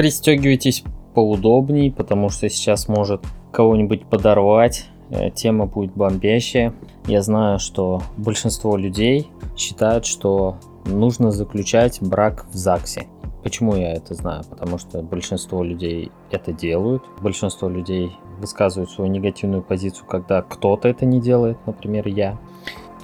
Пристегивайтесь поудобней, потому что сейчас может кого-нибудь подорвать. Э, тема будет бомбящая. Я знаю, что большинство людей считают, что нужно заключать брак в ЗАГСе. Почему я это знаю? Потому что большинство людей это делают. Большинство людей высказывают свою негативную позицию, когда кто-то это не делает, например, я.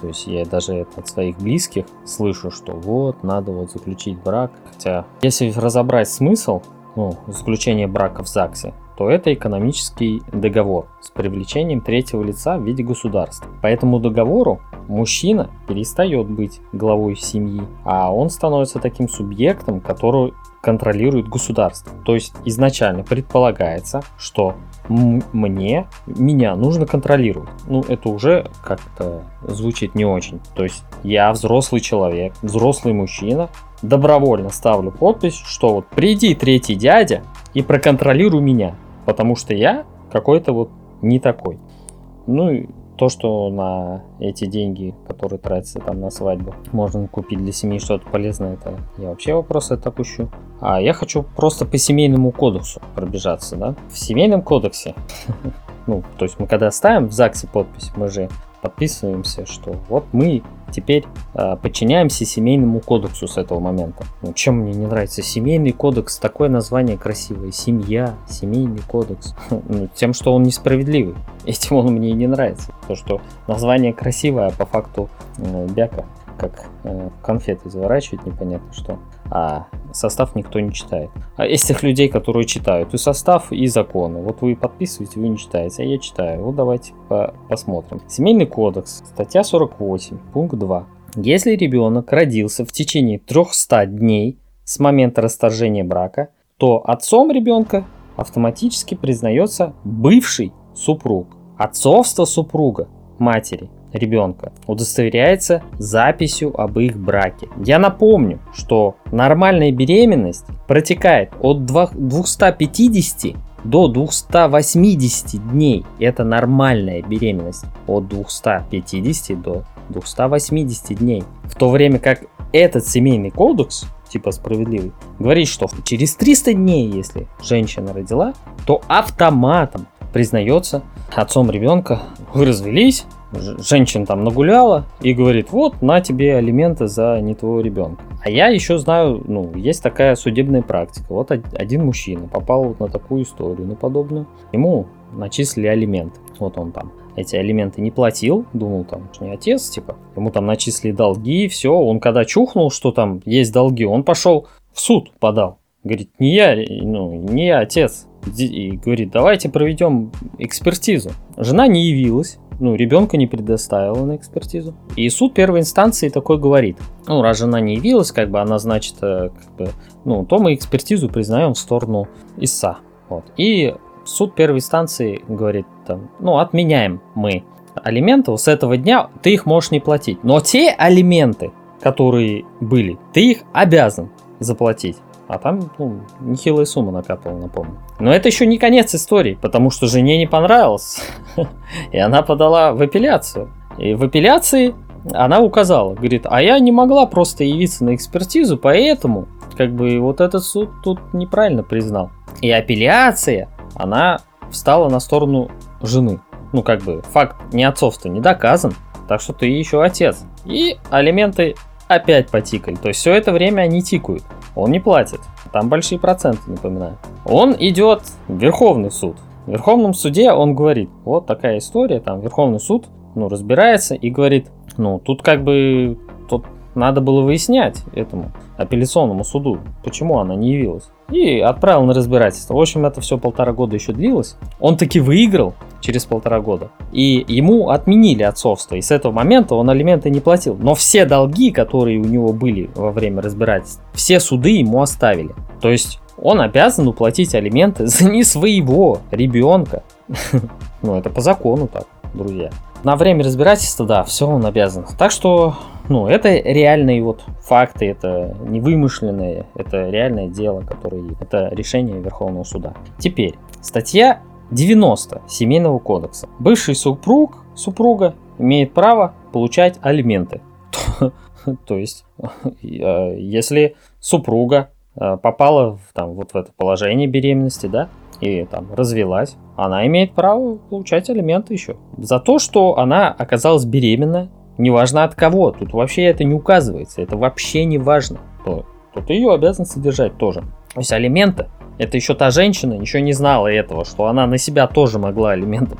То есть я даже это от своих близких слышу, что вот, надо вот заключить брак. Хотя, если разобрать смысл, ну, заключения брака в ЗАГСе, то это экономический договор с привлечением третьего лица в виде государства. По этому договору мужчина перестает быть главой семьи, а он становится таким субъектом, который контролирует государство. То есть изначально предполагается, что мне, меня нужно контролировать. Ну, это уже как-то звучит не очень. То есть я взрослый человек, взрослый мужчина, добровольно ставлю подпись, что вот приди третий дядя и проконтролируй меня потому что я какой-то вот не такой. Ну то, что на эти деньги, которые тратятся там на свадьбу, можно купить для семьи что-то полезное, это я вообще вопрос это опущу. А я хочу просто по семейному кодексу пробежаться, да. В семейном кодексе, ну, то есть мы когда ставим в ЗАГСе подпись, мы же подписываемся, что вот мы теперь э, подчиняемся семейному кодексу с этого момента. Ну, чем мне не нравится семейный кодекс, такое название красивое, семья, семейный кодекс. Ну, тем, что он несправедливый. Этим он мне и не нравится. То, что название красивое, а по факту э, бяка как э, конфеты заворачивать непонятно что, а состав никто не читает. А есть тех людей, которые читают и состав, и законы. Вот вы подписываете, вы не читаете, а я читаю. Вот давайте по посмотрим. Семейный кодекс, статья 48, пункт 2. Если ребенок родился в течение 300 дней с момента расторжения брака, то отцом ребенка автоматически признается бывший супруг. Отцовство супруга, матери, ребенка удостоверяется записью об их браке. Я напомню, что нормальная беременность протекает от 250 до 280 дней. Это нормальная беременность. От 250 до 280 дней. В то время как этот семейный кодекс, типа справедливый, говорит, что через 300 дней, если женщина родила, то автоматом признается отцом ребенка. Вы развелись, женщин там нагуляла и говорит, вот, на тебе алименты за не твоего ребенка. А я еще знаю, ну, есть такая судебная практика. Вот один мужчина попал на такую историю, на подобную. Ему начислили алименты. Вот он там эти алименты не платил, думал там, что не отец, типа, ему там начислили долги, все, он когда чухнул, что там есть долги, он пошел в суд подал. Говорит, не я, ну, не я отец. И говорит, давайте проведем экспертизу. Жена не явилась, ну, ребенка не предоставила на экспертизу. И суд первой инстанции такой говорит, ну, раз жена не явилась, как бы она, значит, э, как бы, ну, то мы экспертизу признаем в сторону ИСА. Вот. И суд первой инстанции говорит, там, ну, отменяем мы алименты, с этого дня ты их можешь не платить. Но те алименты, которые были, ты их обязан заплатить. А там, ну, нехилая сумма накапала, напомню. Но это еще не конец истории, потому что жене не понравилось. И она подала в апелляцию. И в апелляции она указала, говорит, а я не могла просто явиться на экспертизу, поэтому как бы вот этот суд тут неправильно признал. И апелляция, она встала на сторону жены. Ну, как бы, факт не отцовства не доказан, так что ты еще отец. И алименты опять потикали. То есть все это время они тикают. Он не платит. Там большие проценты, напоминаю. Он идет в Верховный суд. В Верховном суде он говорит, вот такая история, там Верховный суд ну, разбирается и говорит, ну, тут как бы тут надо было выяснять этому апелляционному суду, почему она не явилась. И отправил на разбирательство. В общем, это все полтора года еще длилось. Он таки выиграл через полтора года. И ему отменили отцовство. И с этого момента он алименты не платил. Но все долги, которые у него были во время разбирательства, все суды ему оставили. То есть он обязан уплатить алименты за не своего ребенка. Ну, это по закону так, друзья. На время разбирательства, да, все он обязан. Так что, ну, это реальные вот факты, это не вымышленные, это реальное дело, которое это решение Верховного суда. Теперь, статья 90 Семейного кодекса. Бывший супруг, супруга имеет право получать алименты. То есть, э, если супруга э, попала в, там, вот в это положение беременности, да, и там развелась, она имеет право получать алименты еще. За то, что она оказалась беременна, неважно от кого, тут вообще это не указывается, это вообще не важно. То, ты ее обязан содержать тоже. То есть алименты это еще та женщина еще не знала этого, что она на себя тоже могла алименты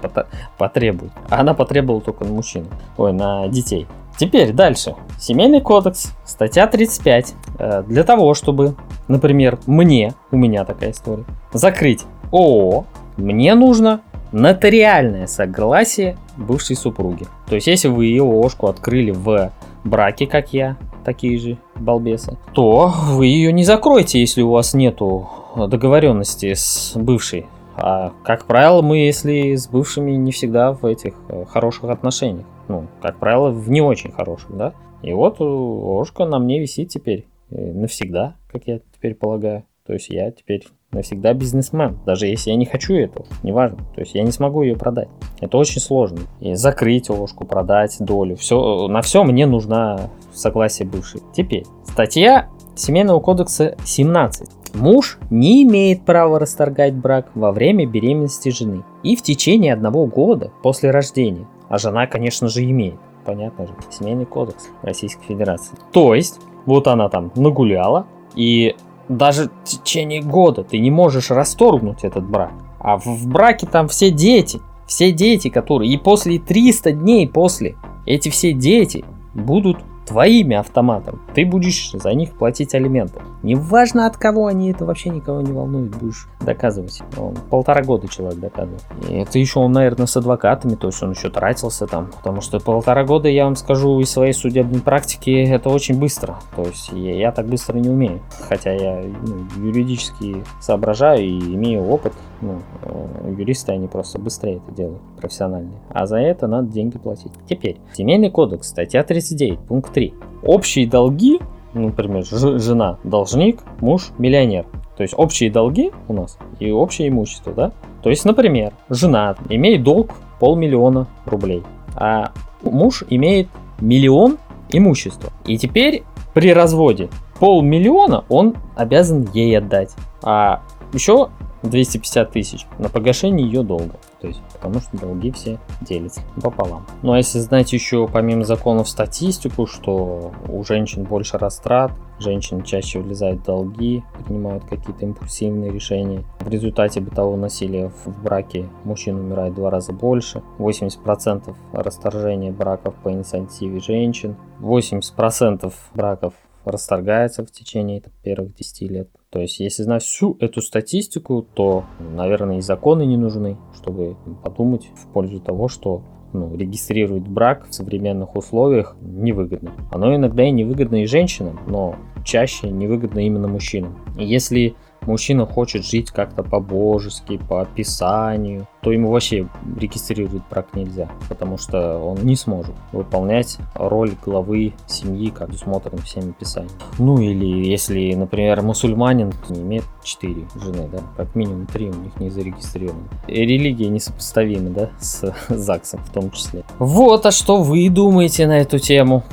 потребовать. А она потребовала только на мужчину. Ой, на детей. Теперь дальше. Семейный кодекс, статья 35. Э, для того, чтобы, например, мне, у меня такая история, закрыть ООО, мне нужно нотариальное согласие бывшей супруги. То есть, если вы ее ООшку открыли в браке, как я, такие же балбесы, то вы ее не закроете, если у вас нету договоренности с бывшей. А, как правило, мы, если с бывшими, не всегда в этих э, хороших отношениях. Ну, как правило, в не очень хороших, да? И вот ложка на мне висит теперь э, навсегда, как я теперь полагаю. То есть я теперь навсегда бизнесмен, даже если я не хочу этого, неважно. То есть я не смогу ее продать. Это очень сложно. И закрыть ложку, продать долю, все, на все мне нужно согласие бывшей. Теперь, статья Семейного кодекса 17. Муж не имеет права расторгать брак во время беременности жены и в течение одного года после рождения. А жена, конечно же, имеет. Понятно же. Семейный кодекс Российской Федерации. То есть, вот она там нагуляла, и даже в течение года ты не можешь расторгнуть этот брак. А в браке там все дети, все дети, которые... И после 300 дней после эти все дети будут твоими автоматом. Ты будешь за них платить алименты. Неважно от кого они, это вообще никого не волнует, будешь доказывать. Он полтора года человек доказывает. И это еще он, наверное, с адвокатами, то есть он еще тратился там, потому что полтора года, я вам скажу, из своей судебной практики это очень быстро. То есть я, я так быстро не умею. Хотя я ну, юридически соображаю и имею опыт. Ну, э, юристы, они просто быстрее это делают, профессиональные. А за это надо деньги платить. Теперь, Семейный кодекс, статья 39, пункт 3. Общие долги, например, жена должник, муж миллионер. То есть общие долги у нас и общее имущество, да? То есть, например, жена имеет долг полмиллиона рублей, а муж имеет миллион имущества. И теперь при разводе полмиллиона он обязан ей отдать. А еще 250 тысяч на погашение ее долга. То есть, потому что долги все делятся пополам. Ну а если знать еще помимо законов статистику, что у женщин больше растрат, женщины чаще влезают в долги, принимают какие-то импульсивные решения. В результате бытового насилия в браке мужчин умирает в два раза больше. 80% расторжения браков по инициативе женщин. 80% браков расторгается в течение первых 10 лет. То есть, если знать всю эту статистику, то, наверное, и законы не нужны, чтобы подумать в пользу того, что ну, регистрировать брак в современных условиях невыгодно. Оно иногда и невыгодно и женщинам, но чаще невыгодно именно мужчинам. И если мужчина хочет жить как-то по-божески, по описанию, то ему вообще регистрировать брак нельзя, потому что он не сможет выполнять роль главы семьи, как предусмотрено всеми писаниями. Ну или если, например, мусульманин не имеет 4 жены, да, как минимум 3 у них не зарегистрированы. И религия несопоставима, да, с ЗАГСом в том числе. Вот, а что вы думаете на эту тему?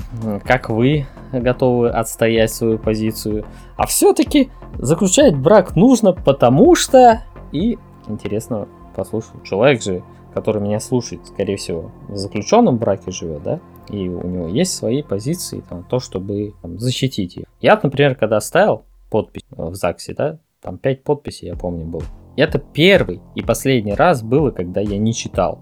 Как вы готовы отстоять свою позицию? А все-таки заключать брак нужно, потому что... И интересно послушать. Человек же, который меня слушает, скорее всего, в заключенном браке живет, да? И у него есть свои позиции, там, то, чтобы там, защитить их. Я, например, когда ставил подпись в ЗАГСе, да, там 5 подписей, я помню, было. Это первый и последний раз было, когда я не читал,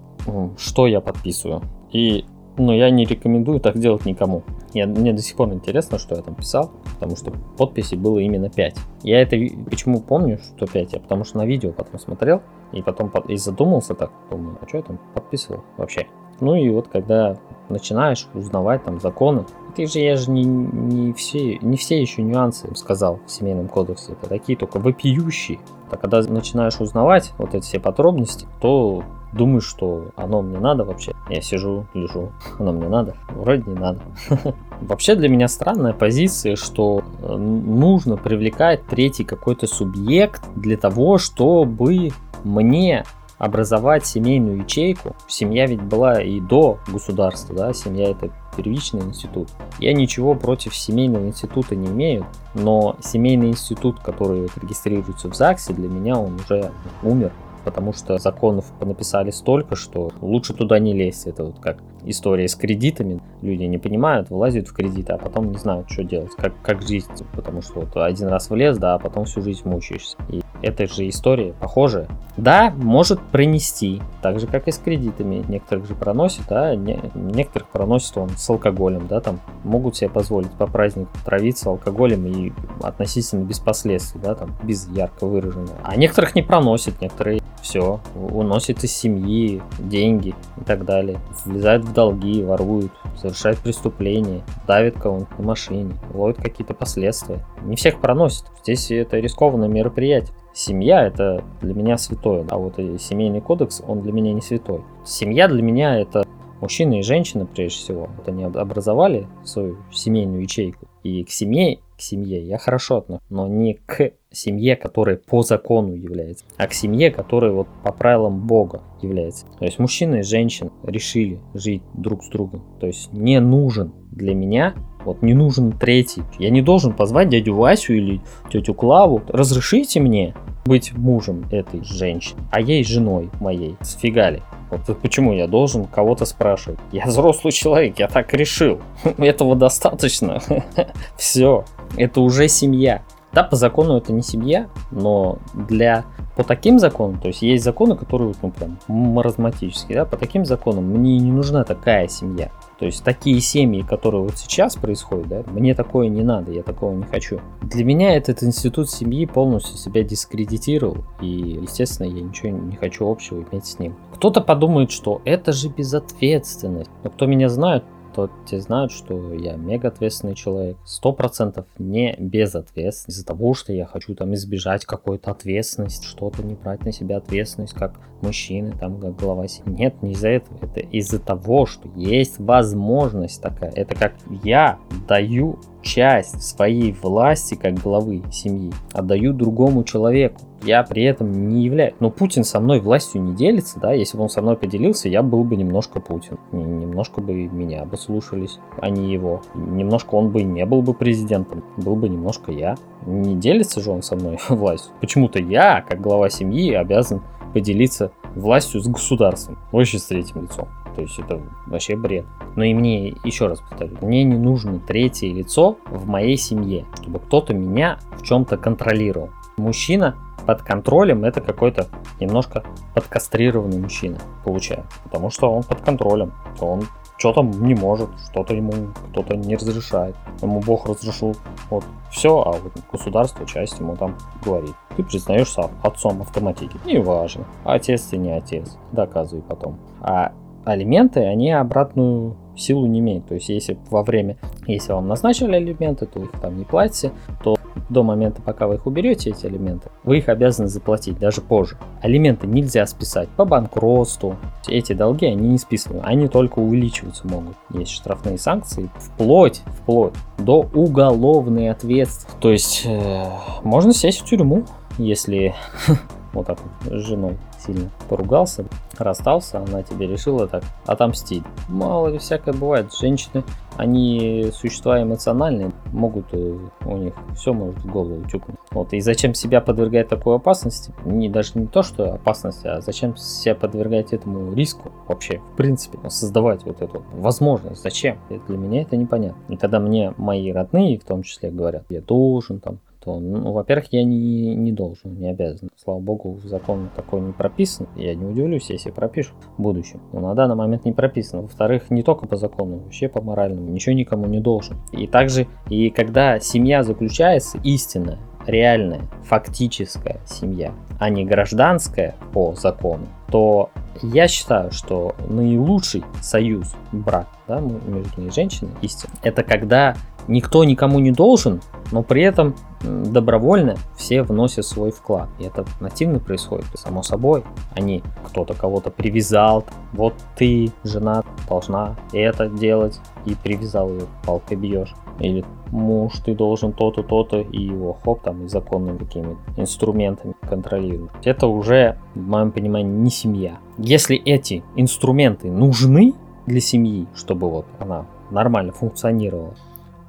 что я подписываю. И но я не рекомендую так делать никому. Я, мне до сих пор интересно, что я там писал, потому что подписей было именно 5. Я это почему помню, что 5? Я потому что на видео потом смотрел, и потом и задумался так, думаю, а что я там подписывал вообще? Ну и вот когда начинаешь узнавать там законы, ты же я же не, не, все, не все еще нюансы сказал в семейном кодексе, это такие только вопиющие. А когда начинаешь узнавать вот эти все подробности, то думаешь, что оно мне надо вообще. Я сижу, лежу, оно мне надо. Вроде не надо. Вообще для меня странная позиция, что э, нужно привлекать третий какой-то субъект для того, чтобы мне образовать семейную ячейку. Семья ведь была и до государства, да, семья это первичный институт. Я ничего против семейного института не имею, но семейный институт, который регистрируется в ЗАГСе, для меня он уже умер потому что законов понаписали столько, что лучше туда не лезть. Это вот как история с кредитами. Люди не понимают, влазят в кредиты, а потом не знают, что делать, как, как жить. Потому что вот один раз влез, да, а потом всю жизнь мучаешься. И эта же история похожая. Да, может пронести, так же, как и с кредитами. Некоторых же проносит, а не, некоторых проносит он с алкоголем, да, там могут себе позволить по празднику травиться алкоголем и относительно без последствий, да, там, без ярко выраженного. А некоторых не проносит, некоторые все, уносят из семьи деньги и так далее, влезают в долги, воруют, совершают преступления, давят кого-нибудь на машине, ловят какие-то последствия. Не всех проносит. Здесь это рискованное мероприятие. Семья это для меня святое, а вот и семейный кодекс, он для меня не святой. Семья для меня это мужчина и женщина прежде всего. Вот они образовали свою семейную ячейку. И к семье, к семье я хорошо отношусь, но не к семье, которая по закону является, а к семье, которая вот по правилам Бога является. То есть мужчина и женщина решили жить друг с другом. То есть не нужен для меня вот не нужен третий. Я не должен позвать дядю Васю или тетю Клаву. Разрешите мне быть мужем этой женщины, а ей женой моей. Сфигали. Вот почему я должен кого-то спрашивать? Я взрослый человек, я так решил. Этого достаточно. Все. Это уже семья. Да, по закону это не семья, но для по таким законам, то есть есть законы, которые ну прям маразматические, да, по таким законам мне не нужна такая семья. То есть такие семьи, которые вот сейчас происходят, да, мне такое не надо, я такого не хочу. Для меня этот институт семьи полностью себя дискредитировал, и, естественно, я ничего не хочу общего иметь с ним. Кто-то подумает, что это же безответственность. Но кто меня знает, то те знают, что я мега ответственный человек. Сто процентов не безответственный. Из-за того, что я хочу там избежать какой-то ответственности, что-то не брать на себя ответственность, как мужчины, там, как глава семьи. Нет, не из-за этого. Это из-за того, что есть возможность такая. Это как я даю часть своей власти как главы семьи, отдаю другому человеку я при этом не являюсь... Но Путин со мной властью не делится, да, если бы он со мной поделился, я был бы немножко Путин. Немножко бы меня бы слушались, а не его. Немножко он бы не был бы президентом, был бы немножко я. Не делится же он со мной властью. Почему-то я, как глава семьи, обязан поделиться властью с государством, вообще с третьим лицом. То есть это вообще бред. Но и мне, еще раз повторю, мне не нужно третье лицо в моей семье, чтобы кто-то меня в чем-то контролировал. Мужчина под контролем это какой-то немножко подкастрированный мужчина получается. Потому что он под контролем. Он что-то не может, что-то ему кто-то не разрешает. Ему Бог разрешил. Вот все, а вот государство часть ему там говорит. Ты признаешься отцом автоматики. Неважно. Отец ты не отец. Доказывай потом. А алименты, они обратную силу не имеют. То есть, если во время, если вам назначили алименты, то их там не платите, то до момента, пока вы их уберете, эти элементы, вы их обязаны заплатить даже позже. Алименты нельзя списать по банкротству. Эти долги, они не списываются, они только увеличиваться могут. Есть штрафные санкции, вплоть, вплоть до уголовной ответственности. То есть, э, можно сесть в тюрьму, если вот так вот с женой сильно поругался, расстался, она тебе решила так отомстить. Мало ли всякое бывает. Женщины, они существа эмоциональные, могут, э, у них все может в голову тюкнуть. Вот, и зачем себя подвергать такой опасности? Не, даже не то, что опасности, а зачем себя подвергать этому риску вообще, в принципе, создавать вот эту возможность. Зачем? Для меня это непонятно. И когда мне мои родные, в том числе, говорят, я должен там то, ну, во-первых, я не, не должен, не обязан. Слава богу, в законе такое не прописано. Я не удивлюсь, если пропишут в будущем. Но на данный момент не прописано. Во-вторых, не только по закону, вообще по моральному. Ничего никому не должен. И также, и когда семья заключается, истинная, реальная, фактическая семья, а не гражданская по закону, то я считаю, что наилучший союз, брак да, между женщиной, истинно, это когда никто никому не должен, но при этом добровольно все вносят свой вклад. И это нативно происходит, само собой. Они, кто-то кого-то привязал, вот ты, жена, должна это делать, и привязал ее, палкой бьешь. Или муж, ты должен то-то, то-то, и его хоп, там, и законными какими инструментами контролируют. Это уже, в моем понимании, не семья. Если эти инструменты нужны для семьи, чтобы вот она нормально функционировала,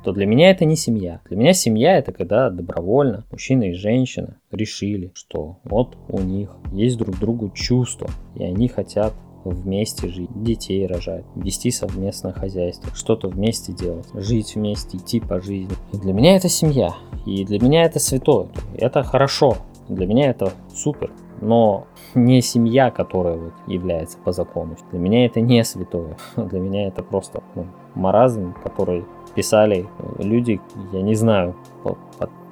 то для меня это не семья. Для меня семья это когда добровольно мужчина и женщина решили, что вот у них есть друг другу чувства, и они хотят вместе жить, детей рожать, вести совместное хозяйство, что-то вместе делать, жить вместе, идти по жизни. И для меня это семья, и для меня это святое, это хорошо, для меня это супер, но не семья, которая вот является по закону. Для меня это не святое, для меня это просто ну, маразм, который писали люди, я не знаю, под,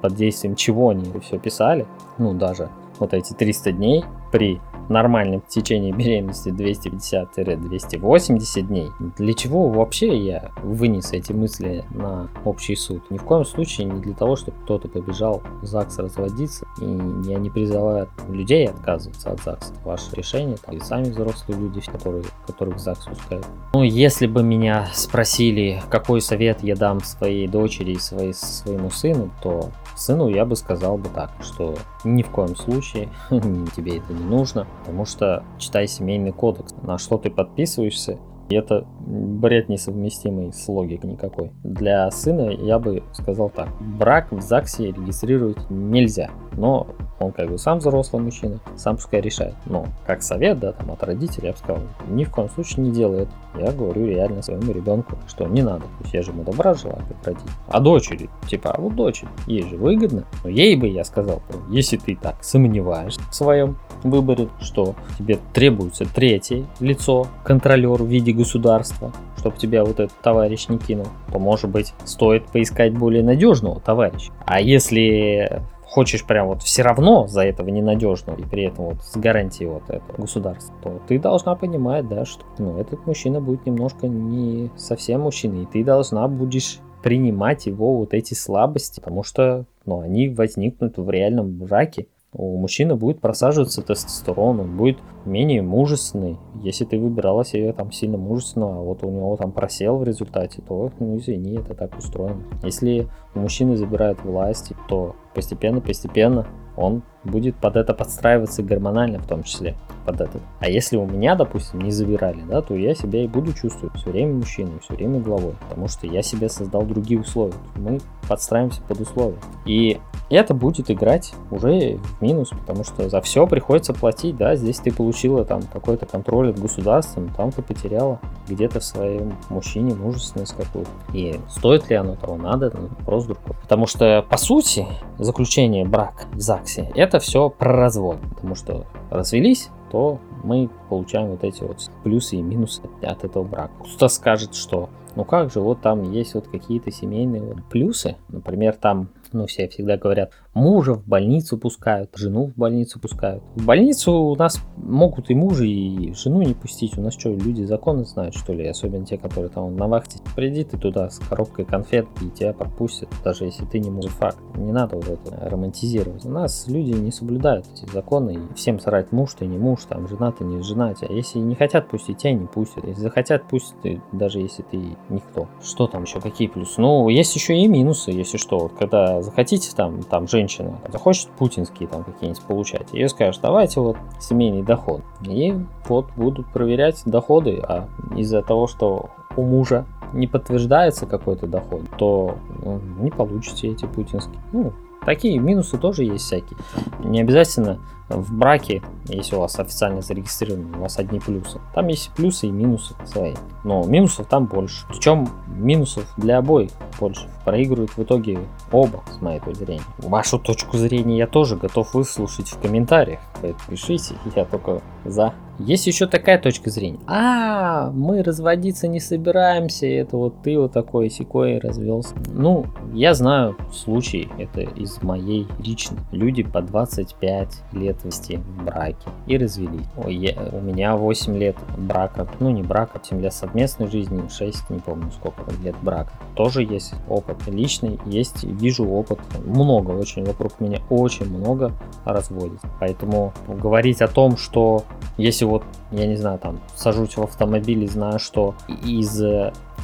под действием чего они все писали, ну даже вот эти 300 дней при нормальном течении беременности 250-280 дней. Для чего вообще я вынес эти мысли на общий суд? Ни в коем случае не для того, чтобы кто-то побежал в ЗАГС разводиться. И я не призываю людей отказываться от ЗАГСа. Ваше решение, там, и сами взрослые люди, которые, которых в ЗАГС пускают. Ну, если бы меня спросили, какой совет я дам своей дочери и своей, своему сыну, то сыну я бы сказал бы так, что ни в коем случае тебе это не нужно, потому что читай семейный кодекс, на что ты подписываешься, и это бред несовместимый с логикой никакой. Для сына я бы сказал так. Брак в ЗАГСе регистрировать нельзя. Но он как бы сам взрослый мужчина, сам пускай решает. Но как совет, да, там от родителей, я бы сказал, ни в коем случае не делай это. Я говорю реально своему ребенку, что не надо. Пусть я же ему добра желаю, как родитель. А дочери, типа, а вот дочери, ей же выгодно. Но ей бы я сказал, если ты так сомневаешься в своем выборе, что тебе требуется третье лицо, контролер в виде государства, чтобы тебя вот этот товарищ не кинул, то, может быть, стоит поискать более надежного товарища. А если хочешь прям вот все равно за этого ненадежного и при этом вот с гарантией вот этого государства, то ты должна понимать, да, что ну, этот мужчина будет немножко не совсем мужчиной, и ты должна будешь принимать его вот эти слабости, потому что ну, они возникнут в реальном браке у мужчины будет просаживаться тестостерон, он будет менее мужественный. Если ты выбирала себе там сильно мужественного, а вот у него там просел в результате, то, ну извини, это так устроено. Если у мужчины забирают власть, то постепенно-постепенно он будет под это подстраиваться гормонально в том числе под это. А если у меня, допустим, не забирали, да, то я себя и буду чувствовать все время мужчиной, все время главой, потому что я себе создал другие условия. Мы подстраиваемся под условия. И это будет играть уже в минус, потому что за все приходится платить, да, здесь ты получила там какой-то контроль от государства, там ты потеряла где-то в своем мужчине мужественность какую-то. И стоит ли оно того, надо, ну, вопрос другой. Потому что, по сути, заключение брака в ЗАГСе, это все про развод, потому что развелись, то мы получаем вот эти вот плюсы и минусы от этого брака. Кто-то скажет, что ну как же, вот там есть вот какие-то семейные вот плюсы, например, там ну, все всегда говорят, мужа в больницу пускают, жену в больницу пускают. В больницу у нас могут и мужа, и жену не пустить. У нас что, люди законы знают, что ли? Особенно те, которые там на вахте. Приди ты туда с коробкой конфет, и тебя пропустят, даже если ты не мужик. Не надо вот это романтизировать. У нас люди не соблюдают эти законы, и всем срать муж ты не муж, там жена ты не жена. А если не хотят пустить, тебя не пустят. Если захотят, пусть ты, даже если ты никто. Что там еще, какие плюсы? Ну, есть еще и минусы, если что. Вот когда захотите там, там женщина захочет путинские там какие-нибудь получать, ее скажешь, давайте вот семейный доход. И вот будут проверять доходы, а из-за того, что у мужа не подтверждается какой-то доход, то ну, не получите эти путинские. Ну, такие минусы тоже есть всякие. Не обязательно в браке, если у вас официально зарегистрировано, у вас одни плюсы. Там есть плюсы и минусы свои. Но минусов там больше. Причем минусов для обоих больше. Проигрывают в итоге оба, с моей точки зрения. Вашу точку зрения я тоже готов выслушать в комментариях. Поэтому пишите, я только за. Есть еще такая точка зрения. А, мы разводиться не собираемся, это вот ты вот такой секой развелся. Ну, я знаю случай, это из моей личной. Люди по 25 лет вести в браке и развелись. Ой, у меня 8 лет брака, ну не брака, 7 лет совместной жизни, 6, не помню сколько лет брака. Тоже есть опыт личный, есть, вижу опыт, много очень вокруг меня, очень много разводит. Поэтому говорить о том, что если вот, я не знаю, там, сажусь в автомобиль и знаю, что из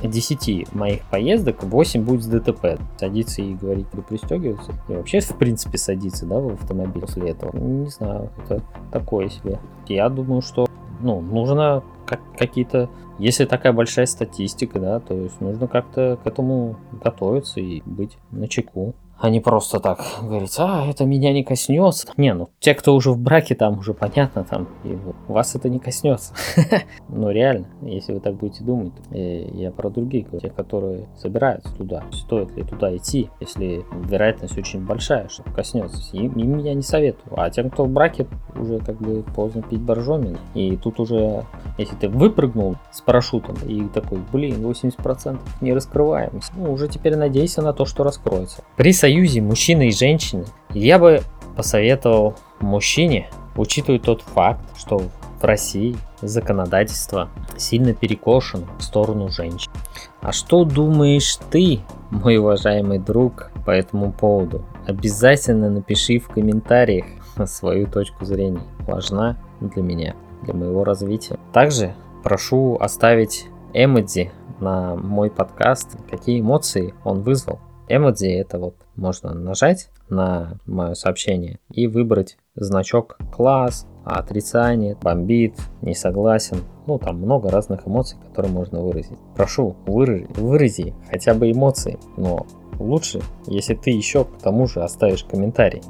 10 моих поездок 8 будет с ДТП. Садиться и говорить, вы пристегиваться. И вообще, в принципе, садиться, да, в автомобиль после этого. Не знаю, это такое себе. Я думаю, что ну, нужно как, какие-то... Если такая большая статистика, да, то есть нужно как-то к этому готовиться и быть на чеку а не просто так говорить, а, это меня не коснется. Не, ну, те, кто уже в браке, там уже понятно, там, и вас это не коснется. Но реально, если вы так будете думать, э, я про других те, которые собираются туда, стоит ли туда идти, если вероятность очень большая, что коснется. Им, я не советую. А тем, кто в браке, уже как бы поздно пить боржоми. И тут уже, если ты выпрыгнул с парашютом и такой, блин, 80% не раскрываемость, ну, уже теперь надейся на то, что раскроется. При союзе мужчины и женщины, я бы посоветовал мужчине учитывать тот факт, что в России законодательство сильно перекошено в сторону женщин. А что думаешь ты, мой уважаемый друг, по этому поводу? Обязательно напиши в комментариях свою точку зрения. Важна для меня, для моего развития. Также прошу оставить эмодзи на мой подкаст, какие эмоции он вызвал. Эмодзи это вот можно нажать на мое сообщение и выбрать значок класс, отрицание, бомбит, не согласен. Ну, там много разных эмоций, которые можно выразить. Прошу, вырази, вырази хотя бы эмоции, но лучше, если ты еще к тому же оставишь комментарий.